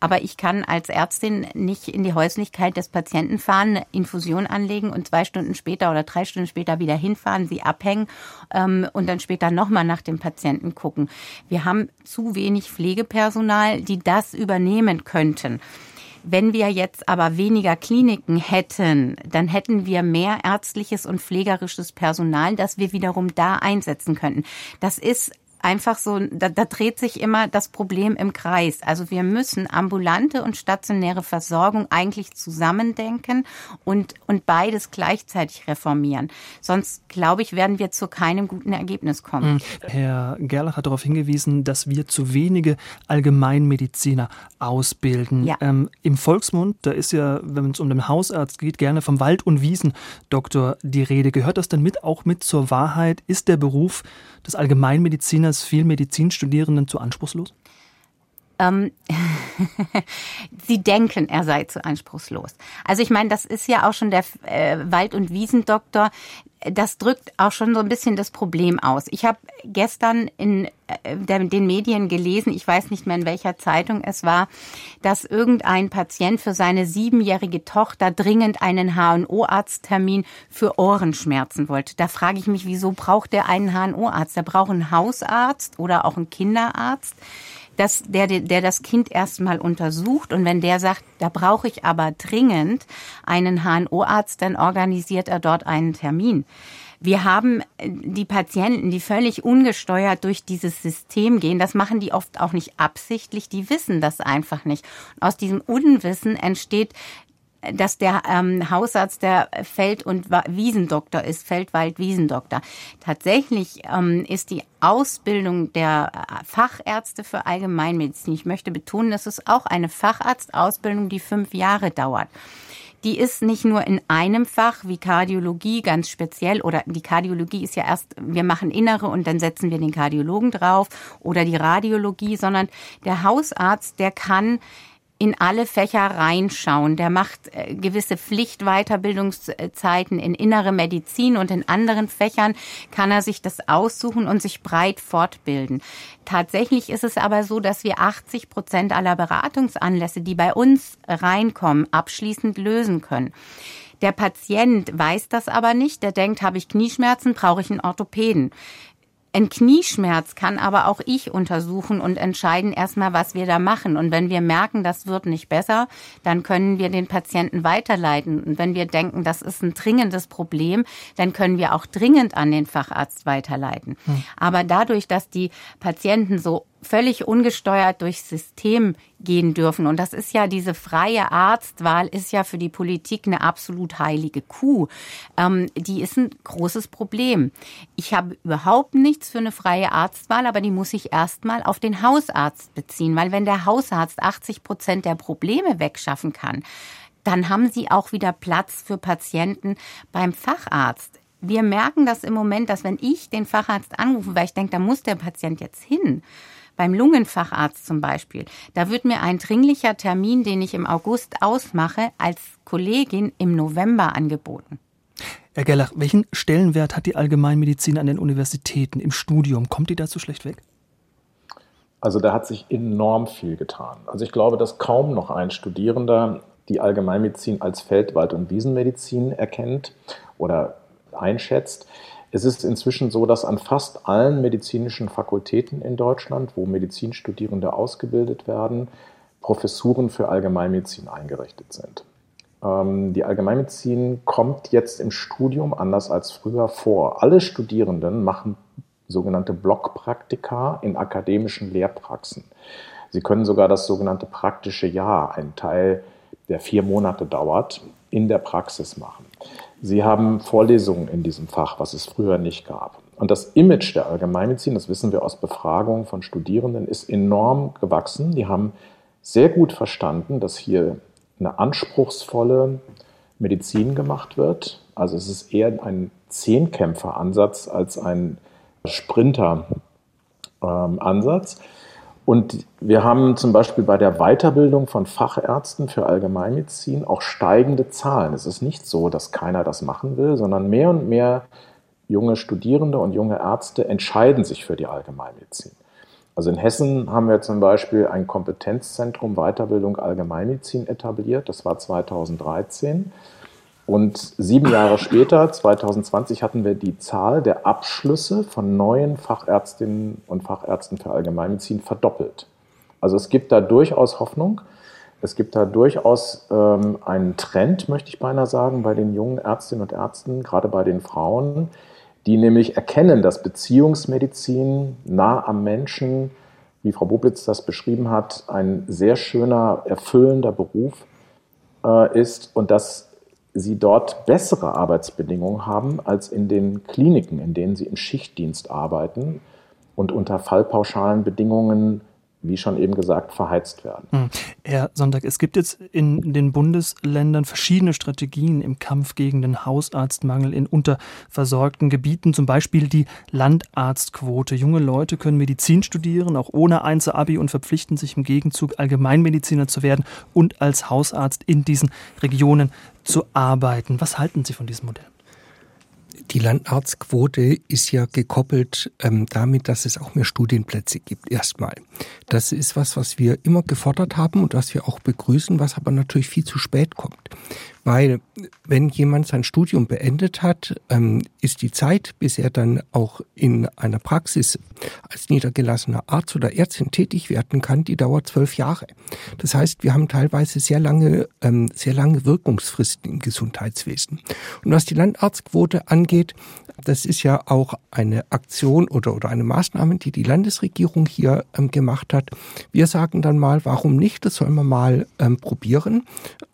Aber ich kann als Ärztin nicht in die Häuslichkeit des Patienten fahren, eine Infusion anlegen und zwei Stunden später oder drei Stunden später wieder hinfahren, sie abhängen ähm, und dann später nochmal nach dem Patienten gucken. Wir haben zu wenig Pflegepersonal, die das übernehmen könnten. Wenn wir jetzt aber weniger Kliniken hätten, dann hätten wir mehr ärztliches und pflegerisches Personal, das wir wiederum da einsetzen könnten. Das ist einfach so, da, da dreht sich immer das Problem im Kreis. Also wir müssen ambulante und stationäre Versorgung eigentlich zusammendenken und, und beides gleichzeitig reformieren. Sonst, glaube ich, werden wir zu keinem guten Ergebnis kommen. Hm. Herr Gerlach hat darauf hingewiesen, dass wir zu wenige Allgemeinmediziner ausbilden. Ja. Ähm, Im Volksmund, da ist ja, wenn es um den Hausarzt geht, gerne vom Wald- und Wiesendoktor die Rede. Gehört das denn mit auch mit zur Wahrheit? Ist der Beruf des Allgemeinmediziners vielen Medizinstudierenden zu anspruchslos? Ähm, Sie denken, er sei zu anspruchslos. Also ich meine, das ist ja auch schon der äh, Wald- und Wiesendoktor. Das drückt auch schon so ein bisschen das Problem aus. Ich habe gestern in äh, den Medien gelesen, ich weiß nicht mehr in welcher Zeitung es war, dass irgendein Patient für seine siebenjährige Tochter dringend einen HNO-Arzttermin für Ohrenschmerzen wollte. Da frage ich mich, wieso braucht er einen HNO-Arzt? Der braucht einen Hausarzt oder auch einen Kinderarzt dass der, der das Kind erstmal untersucht und wenn der sagt, da brauche ich aber dringend einen HNO-Arzt, dann organisiert er dort einen Termin. Wir haben äh, die Patienten, die völlig ungesteuert durch dieses System gehen. Das machen die oft auch nicht absichtlich. Die wissen das einfach nicht. Und aus diesem Unwissen entsteht dass der ähm, Hausarzt der Feld- und Wiesendoktor ist, Feldwald-Wiesendoktor. Tatsächlich ähm, ist die Ausbildung der äh, Fachärzte für Allgemeinmedizin, ich möchte betonen, das ist auch eine Facharztausbildung, die fünf Jahre dauert die ist nicht nur in einem Fach wie Kardiologie ganz speziell oder die Kardiologie ist ja erst, wir machen Innere und dann setzen wir den Kardiologen drauf oder die Radiologie, sondern der Hausarzt, der kann in alle Fächer reinschauen. Der macht äh, gewisse Pflichtweiterbildungszeiten in innere Medizin und in anderen Fächern kann er sich das aussuchen und sich breit fortbilden. Tatsächlich ist es aber so, dass wir 80 Prozent aller Beratungsanlässe, die bei uns reinkommen, abschließend lösen können. Der Patient weiß das aber nicht. Der denkt, habe ich Knieschmerzen, brauche ich einen Orthopäden. Ein Knieschmerz kann aber auch ich untersuchen und entscheiden erstmal, was wir da machen. Und wenn wir merken, das wird nicht besser, dann können wir den Patienten weiterleiten. Und wenn wir denken, das ist ein dringendes Problem, dann können wir auch dringend an den Facharzt weiterleiten. Hm. Aber dadurch, dass die Patienten so völlig ungesteuert durchs System gehen dürfen. Und das ist ja diese freie Arztwahl ist ja für die Politik eine absolut heilige Kuh. Ähm, die ist ein großes Problem. Ich habe überhaupt nichts für eine freie Arztwahl, aber die muss ich erstmal auf den Hausarzt beziehen, weil wenn der Hausarzt 80 Prozent der Probleme wegschaffen kann, dann haben sie auch wieder Platz für Patienten beim Facharzt. Wir merken das im Moment, dass wenn ich den Facharzt anrufe, weil ich denke, da muss der Patient jetzt hin, beim Lungenfacharzt zum Beispiel, da wird mir ein dringlicher Termin, den ich im August ausmache, als Kollegin im November angeboten. Herr Gellach, welchen Stellenwert hat die Allgemeinmedizin an den Universitäten im Studium? Kommt die da so schlecht weg? Also da hat sich enorm viel getan. Also ich glaube, dass kaum noch ein Studierender die Allgemeinmedizin als Feldwald- und Wiesenmedizin erkennt oder einschätzt. Es ist inzwischen so, dass an fast allen medizinischen Fakultäten in Deutschland, wo Medizinstudierende ausgebildet werden, Professuren für Allgemeinmedizin eingerichtet sind. Ähm, die Allgemeinmedizin kommt jetzt im Studium anders als früher vor. Alle Studierenden machen sogenannte Blockpraktika in akademischen Lehrpraxen. Sie können sogar das sogenannte praktische Jahr, ein Teil, der vier Monate dauert, in der Praxis machen. Sie haben Vorlesungen in diesem Fach, was es früher nicht gab. Und das Image der Allgemeinmedizin, das wissen wir aus Befragungen von Studierenden, ist enorm gewachsen. Die haben sehr gut verstanden, dass hier eine anspruchsvolle Medizin gemacht wird. Also es ist eher ein Zehnkämpfer-Ansatz als ein Sprinter-Ansatz. Und wir haben zum Beispiel bei der Weiterbildung von Fachärzten für Allgemeinmedizin auch steigende Zahlen. Es ist nicht so, dass keiner das machen will, sondern mehr und mehr junge Studierende und junge Ärzte entscheiden sich für die Allgemeinmedizin. Also in Hessen haben wir zum Beispiel ein Kompetenzzentrum Weiterbildung Allgemeinmedizin etabliert. Das war 2013. Und sieben Jahre später, 2020, hatten wir die Zahl der Abschlüsse von neuen Fachärztinnen und Fachärzten für Allgemeinmedizin verdoppelt. Also es gibt da durchaus Hoffnung. Es gibt da durchaus ähm, einen Trend, möchte ich beinahe sagen, bei den jungen Ärztinnen und Ärzten, gerade bei den Frauen, die nämlich erkennen, dass Beziehungsmedizin nah am Menschen, wie Frau Boblitz das beschrieben hat, ein sehr schöner, erfüllender Beruf äh, ist und dass sie dort bessere Arbeitsbedingungen haben als in den Kliniken, in denen sie im Schichtdienst arbeiten und unter fallpauschalen Bedingungen wie schon eben gesagt, verheizt werden. Hm. Herr Sonntag, es gibt jetzt in den Bundesländern verschiedene Strategien im Kampf gegen den Hausarztmangel in unterversorgten Gebieten, zum Beispiel die Landarztquote. Junge Leute können Medizin studieren, auch ohne Einzel-Abi und verpflichten sich im Gegenzug Allgemeinmediziner zu werden und als Hausarzt in diesen Regionen zu arbeiten. Was halten Sie von diesem Modell? Die Landarztquote ist ja gekoppelt ähm, damit, dass es auch mehr Studienplätze gibt, erstmal. Das ist was, was wir immer gefordert haben und was wir auch begrüßen, was aber natürlich viel zu spät kommt. Weil wenn jemand sein Studium beendet hat, ähm, ist die Zeit, bis er dann auch in einer Praxis als niedergelassener Arzt oder Ärztin tätig werden kann, die dauert zwölf Jahre. Das heißt, wir haben teilweise sehr lange, ähm, sehr lange Wirkungsfristen im Gesundheitswesen. Und was die Landarztquote angeht, das ist ja auch eine Aktion oder, oder eine Maßnahme, die die Landesregierung hier ähm, gemacht hat. Wir sagen dann mal, warum nicht? Das sollen wir mal ähm, probieren,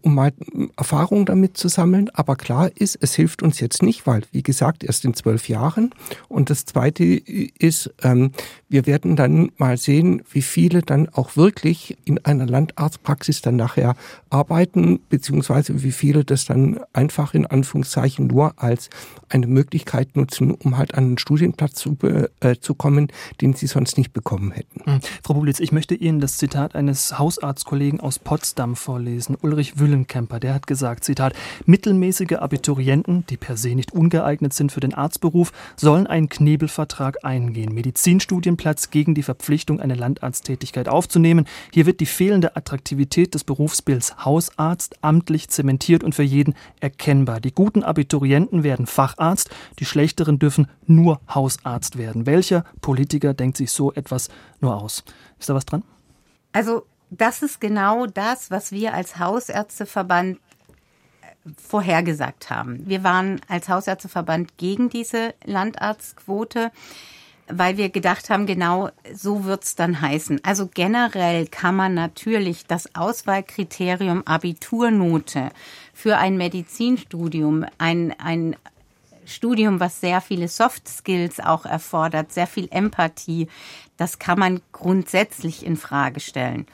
um mal ähm, Erfahrungen damit zu sammeln. Aber klar ist, es hilft uns jetzt nicht, weil, wie gesagt, erst in zwölf Jahren. Und das Zweite ist, ähm, wir werden dann mal sehen, wie viele dann auch wirklich in einer Landarztpraxis dann nachher arbeiten, beziehungsweise wie viele das dann einfach in Anführungszeichen nur als eine Möglichkeit nutzen, um halt an einen Studienplatz zu, äh, zu kommen, den sie sonst nicht bekommen hätten. Mhm. Frau Bublitz, ich möchte Ihnen das Zitat eines Hausarztkollegen aus Potsdam vorlesen, Ulrich Wüllenkemper. Der hat gesagt, Zitat, mittelmäßige Abiturienten, die per se nicht ungeeignet sind für den Arztberuf, sollen einen Knebelvertrag eingehen. Medizinstudienplatz gegen die Verpflichtung, eine Landarzttätigkeit aufzunehmen. Hier wird die fehlende Attraktivität des Berufsbilds Hausarzt amtlich zementiert und für jeden erkennbar. Die guten Abiturienten werden Facharzt, die schlechteren dürfen nur Hausarzt werden. Welcher Politiker denkt sich so etwas nur aus? Ist da was dran? Also das ist genau das, was wir als Hausärzteverband äh, vorhergesagt haben. Wir waren als Hausärzteverband gegen diese Landarztquote weil wir gedacht haben, genau so wird's dann heißen. Also generell kann man natürlich das Auswahlkriterium Abiturnote für ein Medizinstudium, ein, ein Studium, was sehr viele Soft Skills auch erfordert, sehr viel Empathie, das kann man grundsätzlich in Frage stellen.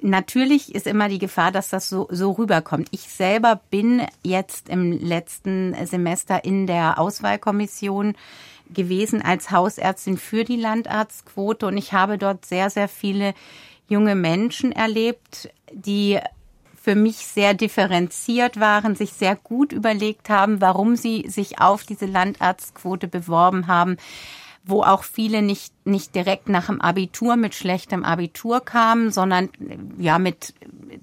Natürlich ist immer die Gefahr, dass das so, so rüberkommt. Ich selber bin jetzt im letzten Semester in der Auswahlkommission gewesen als Hausärztin für die Landarztquote und ich habe dort sehr, sehr viele junge Menschen erlebt, die für mich sehr differenziert waren, sich sehr gut überlegt haben, warum sie sich auf diese Landarztquote beworben haben wo auch viele nicht, nicht direkt nach dem Abitur mit schlechtem Abitur kamen, sondern ja mit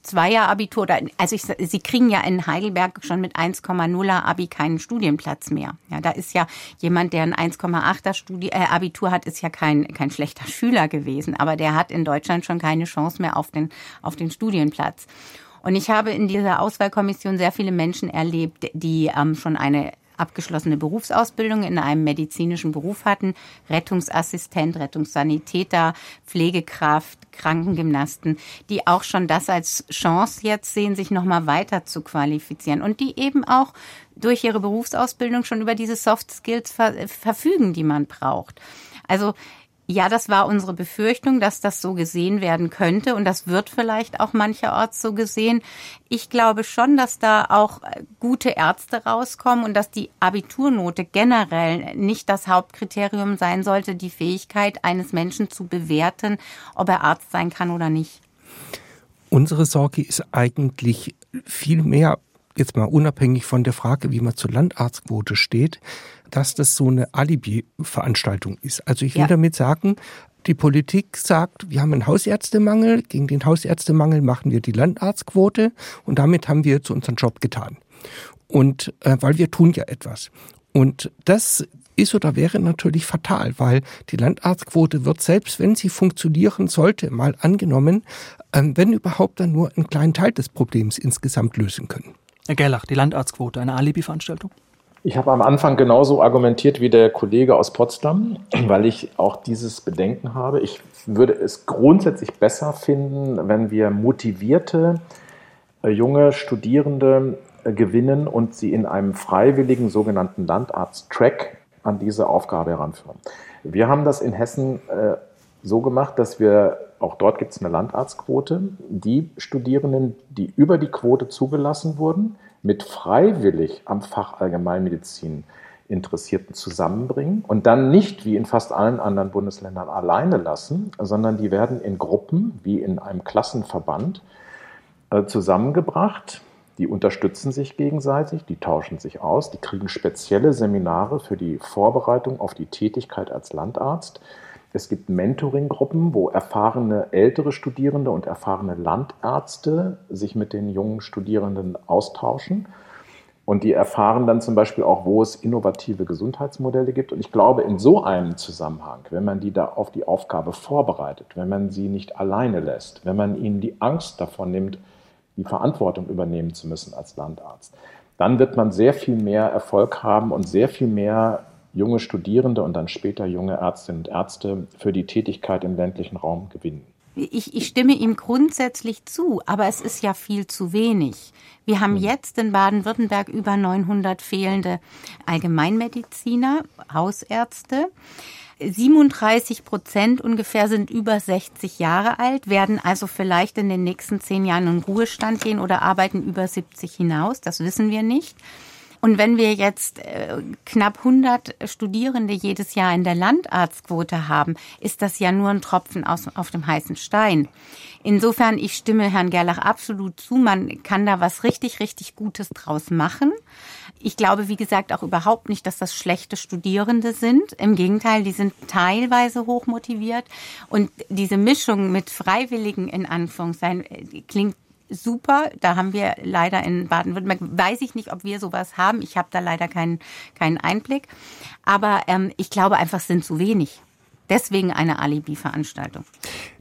Zweier-Abitur. Oder, also ich, sie kriegen ja in Heidelberg schon mit 1,0er Abi keinen Studienplatz mehr. Ja, da ist ja jemand, der ein 1,8er Studi äh, Abitur hat, ist ja kein, kein schlechter Schüler gewesen, aber der hat in Deutschland schon keine Chance mehr auf den, auf den Studienplatz. Und ich habe in dieser Auswahlkommission sehr viele Menschen erlebt, die ähm, schon eine abgeschlossene Berufsausbildung in einem medizinischen Beruf hatten, Rettungsassistent, Rettungssanitäter, Pflegekraft, Krankengymnasten, die auch schon das als Chance jetzt sehen, sich nochmal weiter zu qualifizieren und die eben auch durch ihre Berufsausbildung schon über diese Soft Skills verfügen, die man braucht. Also ja, das war unsere Befürchtung, dass das so gesehen werden könnte und das wird vielleicht auch mancherorts so gesehen. Ich glaube schon, dass da auch gute Ärzte rauskommen und dass die Abiturnote generell nicht das Hauptkriterium sein sollte, die Fähigkeit eines Menschen zu bewerten, ob er Arzt sein kann oder nicht. Unsere Sorge ist eigentlich viel mehr jetzt mal unabhängig von der Frage, wie man zur Landarztquote steht, dass das so eine Alibi-Veranstaltung ist. Also ich will ja. damit sagen, Die Politik sagt, wir haben einen Hausärztemangel, gegen den Hausärztemangel machen wir die Landarztquote und damit haben wir jetzt unseren Job getan. Und äh, weil wir tun ja etwas. Und das ist oder wäre natürlich fatal, weil die Landarztquote wird, selbst wenn sie funktionieren sollte, mal angenommen, äh, wenn überhaupt dann nur einen kleinen Teil des Problems insgesamt lösen können. Herr Gerlach, die Landarztquote, eine Alibi-Veranstaltung? Ich habe am Anfang genauso argumentiert wie der Kollege aus Potsdam, weil ich auch dieses Bedenken habe. Ich würde es grundsätzlich besser finden, wenn wir motivierte äh, junge Studierende äh, gewinnen und sie in einem freiwilligen sogenannten Landarzt-Track an diese Aufgabe heranführen. Wir haben das in Hessen äh, so gemacht, dass wir, auch dort gibt es eine Landarztquote, die Studierenden, die über die Quote zugelassen wurden, mit freiwillig am Fach Allgemeinmedizin Interessierten zusammenbringen und dann nicht wie in fast allen anderen Bundesländern alleine lassen, sondern die werden in Gruppen wie in einem Klassenverband äh, zusammengebracht. Die unterstützen sich gegenseitig, die tauschen sich aus, die kriegen spezielle Seminare für die Vorbereitung auf die Tätigkeit als Landarzt. Es gibt Mentoring-Gruppen, wo erfahrene ältere Studierende und erfahrene Landärzte sich mit den jungen Studierenden austauschen. Und die erfahren dann zum Beispiel auch, wo es innovative Gesundheitsmodelle gibt. Und ich glaube, in so einem Zusammenhang, wenn man die da auf die Aufgabe vorbereitet, wenn man sie nicht alleine lässt, wenn man ihnen die Angst davon nimmt, die Verantwortung übernehmen zu müssen als Landarzt, dann wird man sehr viel mehr Erfolg haben und sehr viel mehr junge Studierende und dann später junge Ärztinnen und Ärzte für die Tätigkeit im ländlichen Raum gewinnen. Ich, ich, stimme ihm grundsätzlich zu, aber es ist ja viel zu wenig. Wir haben hm. jetzt in Baden-Württemberg über 900 fehlende Allgemeinmediziner, Hausärzte. 37 Prozent ungefähr sind über 60 Jahre alt, werden also vielleicht in den nächsten zehn Jahren in Ruhestand gehen oder arbeiten über 70 hinaus. Das wissen wir nicht. Und wenn wir jetzt äh, knapp 100 Studierende jedes Jahr in der Landarztquote haben, ist das ja nur ein Tropfen aus, auf dem heißen Stein. Insofern, ich stimme Herrn Gerlach absolut zu. Man kann da was richtig, richtig Gutes draus machen. Ich glaube, wie gesagt, auch überhaupt nicht, dass das schlechte Studierende sind. Im Gegenteil, die sind teilweise hochmotiviert. Und diese Mischung mit Freiwilligen in Anführungszeichen äh, klingt super. Da haben wir leider in Baden-Württemberg, weiß ich nicht, ob wir sowas haben. Ich habe da leider keinen, keinen Einblick. Aber ähm, ich glaube einfach, es sind zu wenig. Deswegen eine Alibi-Veranstaltung.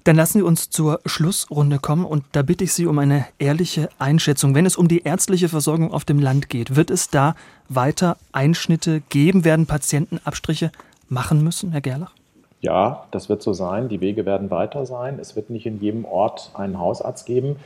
Dann lassen Sie uns zur Schlussrunde kommen und da bitte ich Sie um eine ehrliche Einschätzung. Wenn es um die ärztliche Versorgung auf dem Land geht, wird es da weiter Einschnitte geben? Werden Patienten Abstriche machen müssen, Herr Gerlach? Ja, das wird so sein. Die Wege werden weiter sein. Es wird nicht in jedem Ort einen Hausarzt geben.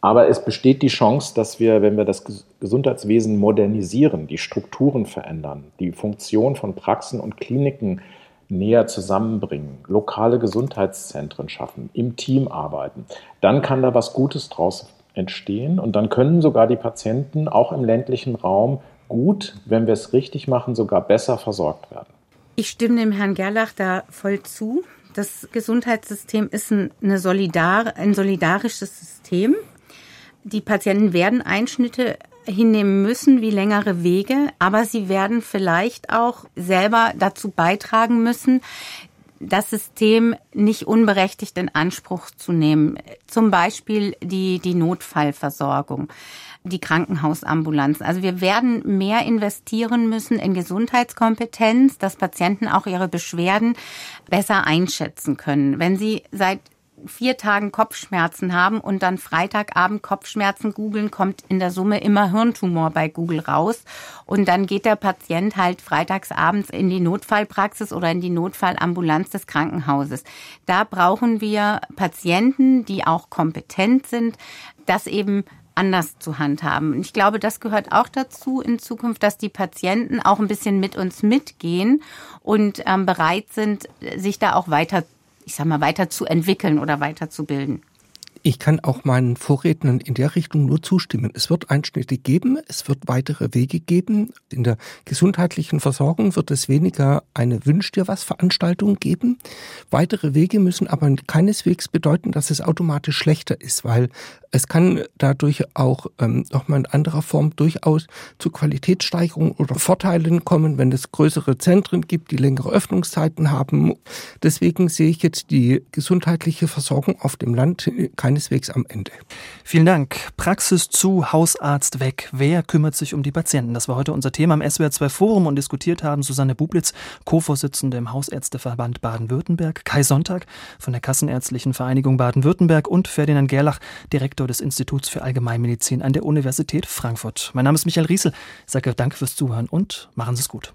Aber es besteht die Chance, dass wir, wenn wir das Gesundheitswesen modernisieren, die Strukturen verändern, die Funktion von Praxen und Kliniken näher zusammenbringen, lokale Gesundheitszentren schaffen, im Team arbeiten, dann kann da was Gutes draus entstehen und dann können sogar die Patienten auch im ländlichen Raum gut, wenn wir es richtig machen, sogar besser versorgt werden. Ich stimme dem Herrn Gerlach da voll zu. Das Gesundheitssystem ist ein, eine solidar, ein solidarisches System. Die Patienten werden Einschnitte hinnehmen müssen wie längere Wege, aber sie werden vielleicht auch selber dazu beitragen müssen, das System nicht unberechtigt in Anspruch zu nehmen. Zum Beispiel die, die Notfallversorgung, die Krankenhausambulanz. Also wir werden mehr investieren müssen in Gesundheitskompetenz, dass Patienten auch ihre Beschwerden besser einschätzen können. Wenn sie seit vier Tagen Kopfschmerzen haben und dann Freitagabend Kopfschmerzen googeln, kommt in der Summe immer Hirntumor bei Google raus. Und dann geht der Patient halt freitagsabends in die Notfallpraxis oder in die Notfallambulanz des Krankenhauses. Da brauchen wir Patienten, die auch kompetent sind, das eben anders zu handhaben. Ich glaube, das gehört auch dazu in Zukunft, dass die Patienten auch ein bisschen mit uns mitgehen und ähm, bereit sind, sich da auch weiter ich sag mal, weiterzuentwickeln oder weiterzubilden. Ich kann auch meinen Vorrednern in der Richtung nur zustimmen. Es wird Einschnitte geben, es wird weitere Wege geben. In der gesundheitlichen Versorgung wird es weniger eine Wünsch dir was Veranstaltung geben. Weitere Wege müssen aber keineswegs bedeuten, dass es automatisch schlechter ist, weil es kann dadurch auch ähm, nochmal in anderer Form durchaus zu Qualitätssteigerungen oder Vorteilen kommen, wenn es größere Zentren gibt, die längere Öffnungszeiten haben. Deswegen sehe ich jetzt die gesundheitliche Versorgung auf dem Land keineswegs am Ende. Vielen Dank. Praxis zu, Hausarzt weg. Wer kümmert sich um die Patienten? Das war heute unser Thema im SWR 2 Forum und diskutiert haben Susanne Bublitz, Co-Vorsitzende im Hausärzteverband Baden-Württemberg, Kai Sonntag von der Kassenärztlichen Vereinigung Baden-Württemberg und Ferdinand Gerlach, Direktor des Instituts für Allgemeinmedizin an der Universität Frankfurt. Mein Name ist Michael Riesel. Ich sage danke fürs Zuhören und machen Sie es gut.